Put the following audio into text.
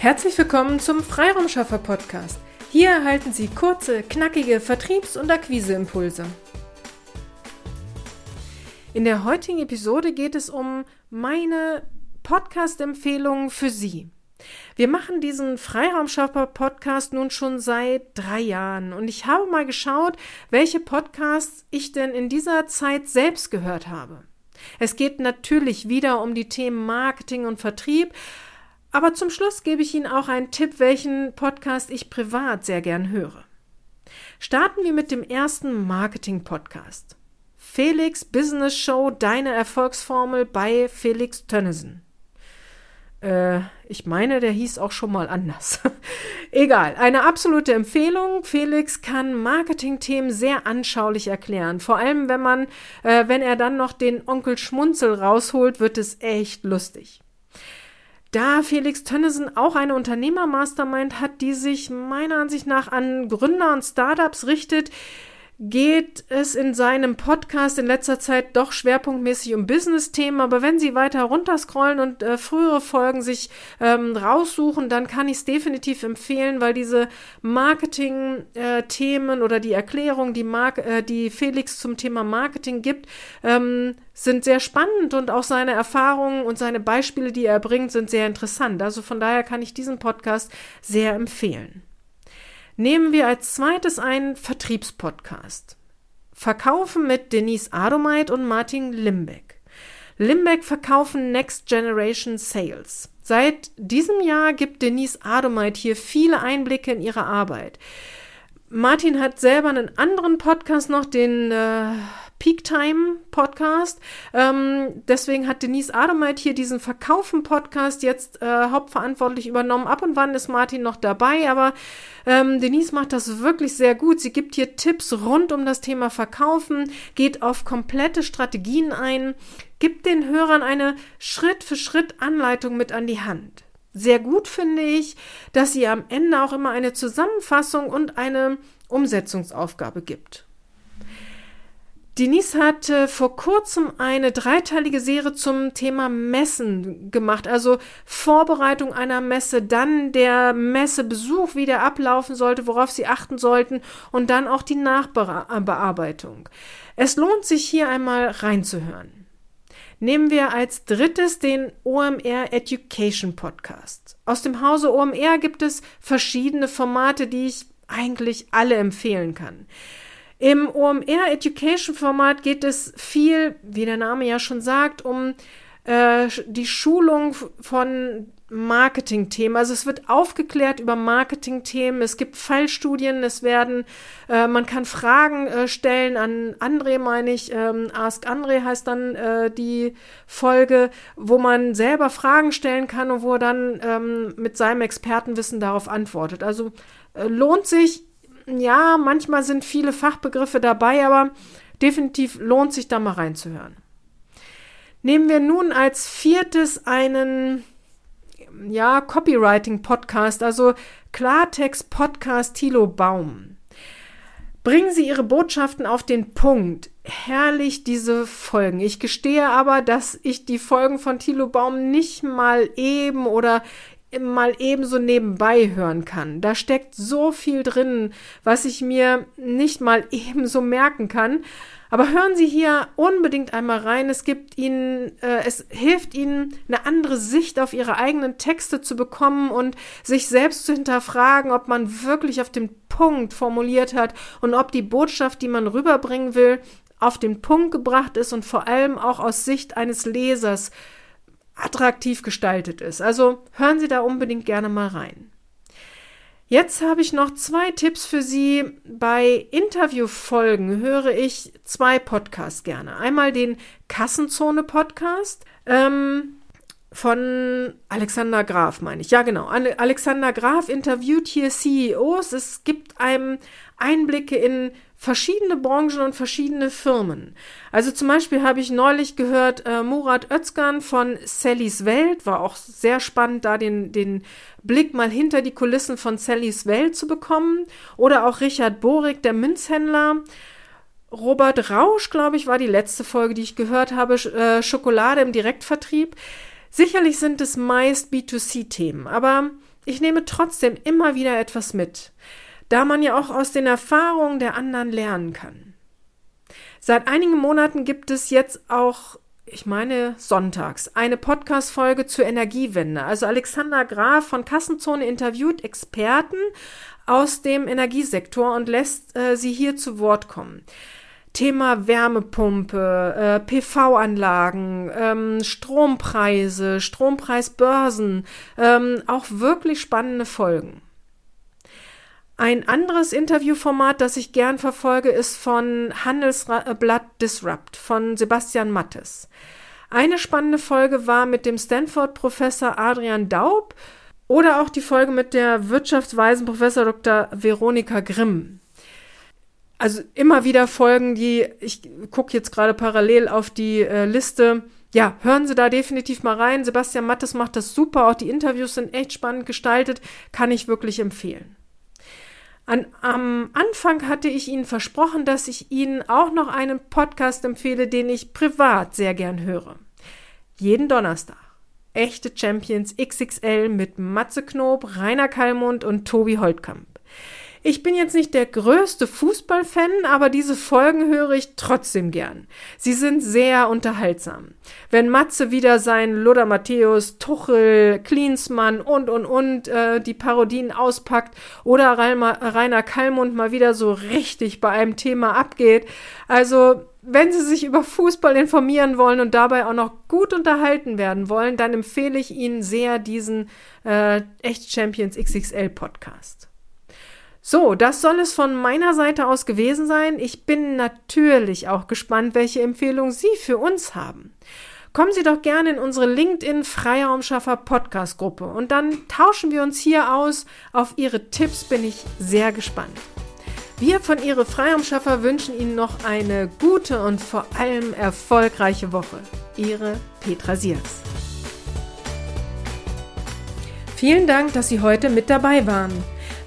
Herzlich willkommen zum Freiraumschaffer Podcast. Hier erhalten Sie kurze, knackige Vertriebs- und Akquiseimpulse. In der heutigen Episode geht es um meine Podcast-Empfehlungen für Sie. Wir machen diesen Freiraumschaffer-Podcast nun schon seit drei Jahren und ich habe mal geschaut, welche Podcasts ich denn in dieser Zeit selbst gehört habe. Es geht natürlich wieder um die Themen Marketing und Vertrieb, aber zum Schluss gebe ich Ihnen auch einen Tipp, welchen Podcast ich privat sehr gern höre. Starten wir mit dem ersten Marketing-Podcast. Felix Business Show Deine Erfolgsformel bei Felix Tönnissen. Äh, ich meine, der hieß auch schon mal anders. Egal, eine absolute Empfehlung. Felix kann Marketingthemen sehr anschaulich erklären. Vor allem, wenn man, äh, wenn er dann noch den Onkel Schmunzel rausholt, wird es echt lustig. Da Felix Tönnissen auch eine Unternehmer-Mastermind hat, die sich meiner Ansicht nach an Gründer und Startups richtet, geht es in seinem Podcast in letzter Zeit doch schwerpunktmäßig um Business-Themen. Aber wenn Sie weiter runterscrollen und äh, frühere Folgen sich ähm, raussuchen, dann kann ich es definitiv empfehlen, weil diese Marketing-Themen äh, oder die Erklärung, die, Mar äh, die Felix zum Thema Marketing gibt, ähm, sind sehr spannend und auch seine Erfahrungen und seine Beispiele, die er bringt, sind sehr interessant. Also von daher kann ich diesen Podcast sehr empfehlen. Nehmen wir als zweites einen Vertriebspodcast. Verkaufen mit Denise Adomeit und Martin Limbeck. Limbeck verkaufen Next Generation Sales. Seit diesem Jahr gibt Denise Adomeit hier viele Einblicke in ihre Arbeit. Martin hat selber einen anderen Podcast noch, den äh, Peak Time Podcast. Ähm, deswegen hat Denise Ademeit hier diesen Verkaufen Podcast jetzt äh, hauptverantwortlich übernommen. Ab und wann ist Martin noch dabei, aber ähm, Denise macht das wirklich sehr gut. Sie gibt hier Tipps rund um das Thema Verkaufen, geht auf komplette Strategien ein, gibt den Hörern eine Schritt für Schritt Anleitung mit an die Hand. Sehr gut finde ich, dass sie am Ende auch immer eine Zusammenfassung und eine Umsetzungsaufgabe gibt. Denise hat äh, vor kurzem eine dreiteilige Serie zum Thema Messen gemacht, also Vorbereitung einer Messe, dann der Messebesuch, wie der ablaufen sollte, worauf Sie achten sollten und dann auch die Nachbearbeitung. Es lohnt sich hier einmal reinzuhören. Nehmen wir als drittes den OMR Education Podcast. Aus dem Hause OMR gibt es verschiedene Formate, die ich eigentlich alle empfehlen kann. Im OMR Education Format geht es viel, wie der Name ja schon sagt, um äh, die Schulung von Marketingthemen. Also es wird aufgeklärt über Marketingthemen. Es gibt Fallstudien. Es werden, äh, man kann Fragen äh, stellen an André, meine ich. Ähm, Ask André heißt dann äh, die Folge, wo man selber Fragen stellen kann und wo er dann ähm, mit seinem Expertenwissen darauf antwortet. Also äh, lohnt sich ja, manchmal sind viele Fachbegriffe dabei, aber definitiv lohnt sich da mal reinzuhören. Nehmen wir nun als viertes einen ja, Copywriting-Podcast, also Klartext-Podcast Thilo Baum. Bringen Sie Ihre Botschaften auf den Punkt. Herrlich diese Folgen. Ich gestehe aber, dass ich die Folgen von Thilo Baum nicht mal eben oder mal ebenso nebenbei hören kann. Da steckt so viel drin, was ich mir nicht mal ebenso merken kann. Aber hören Sie hier unbedingt einmal rein. Es gibt Ihnen, äh, es hilft Ihnen, eine andere Sicht auf Ihre eigenen Texte zu bekommen und sich selbst zu hinterfragen, ob man wirklich auf den Punkt formuliert hat und ob die Botschaft, die man rüberbringen will, auf den Punkt gebracht ist und vor allem auch aus Sicht eines Lesers attraktiv gestaltet ist. Also hören Sie da unbedingt gerne mal rein. Jetzt habe ich noch zwei Tipps für Sie. Bei Interviewfolgen höre ich zwei Podcasts gerne. Einmal den Kassenzone Podcast. Ähm, von Alexander Graf, meine ich. Ja, genau. Alexander Graf interviewt hier CEOs. Es gibt einem Einblicke in verschiedene Branchen und verschiedene Firmen. Also zum Beispiel habe ich neulich gehört, äh, Murat Özkan von Sallys Welt, war auch sehr spannend, da den, den Blick mal hinter die Kulissen von Sallys Welt zu bekommen. Oder auch Richard Borik, der Münzhändler. Robert Rausch, glaube ich, war die letzte Folge, die ich gehört habe, äh, Schokolade im Direktvertrieb. Sicherlich sind es meist B2C-Themen, aber Ich nehme trotzdem immer wieder etwas mit, da man ja auch aus den Erfahrungen der anderen lernen kann. Seit einigen Monaten gibt es jetzt auch ich meine sonntags, eine Podcast-Folge zur Energiewende. Also Alexander Graf von Kassenzone interviewt Experten aus dem Energiesektor und lässt äh, sie hier zu Wort kommen. Thema Wärmepumpe, äh, PV-Anlagen, ähm, Strompreise, Strompreisbörsen, ähm, auch wirklich spannende Folgen. Ein anderes Interviewformat, das ich gern verfolge, ist von Handelsblatt Disrupt von Sebastian Mattes. Eine spannende Folge war mit dem Stanford-Professor Adrian Daub oder auch die Folge mit der Wirtschaftsweisen Professor Dr. Veronika Grimm. Also immer wieder Folgen, die ich gucke jetzt gerade parallel auf die äh, Liste. Ja, hören Sie da definitiv mal rein. Sebastian Mattes macht das super. Auch die Interviews sind echt spannend gestaltet. Kann ich wirklich empfehlen. An, am Anfang hatte ich Ihnen versprochen, dass ich Ihnen auch noch einen Podcast empfehle, den ich privat sehr gern höre. Jeden Donnerstag. Echte Champions XXL mit Matze Knob, Rainer Kallmund und Tobi Holtkamp. Ich bin jetzt nicht der größte Fußballfan, aber diese Folgen höre ich trotzdem gern. Sie sind sehr unterhaltsam. Wenn Matze wieder sein Lothar Matthäus, Tuchel, Klinsmann und und und äh, die Parodien auspackt oder Rainer Kallmund mal wieder so richtig bei einem Thema abgeht. Also wenn Sie sich über Fußball informieren wollen und dabei auch noch gut unterhalten werden wollen, dann empfehle ich Ihnen sehr diesen äh, Echt Champions XXL Podcast. So, das soll es von meiner Seite aus gewesen sein. Ich bin natürlich auch gespannt, welche Empfehlungen Sie für uns haben. Kommen Sie doch gerne in unsere LinkedIn Freiraumschaffer Podcast Gruppe und dann tauschen wir uns hier aus. Auf Ihre Tipps bin ich sehr gespannt. Wir von Ihre Freiraumschaffer wünschen Ihnen noch eine gute und vor allem erfolgreiche Woche. Ihre Petra Siers. Vielen Dank, dass Sie heute mit dabei waren.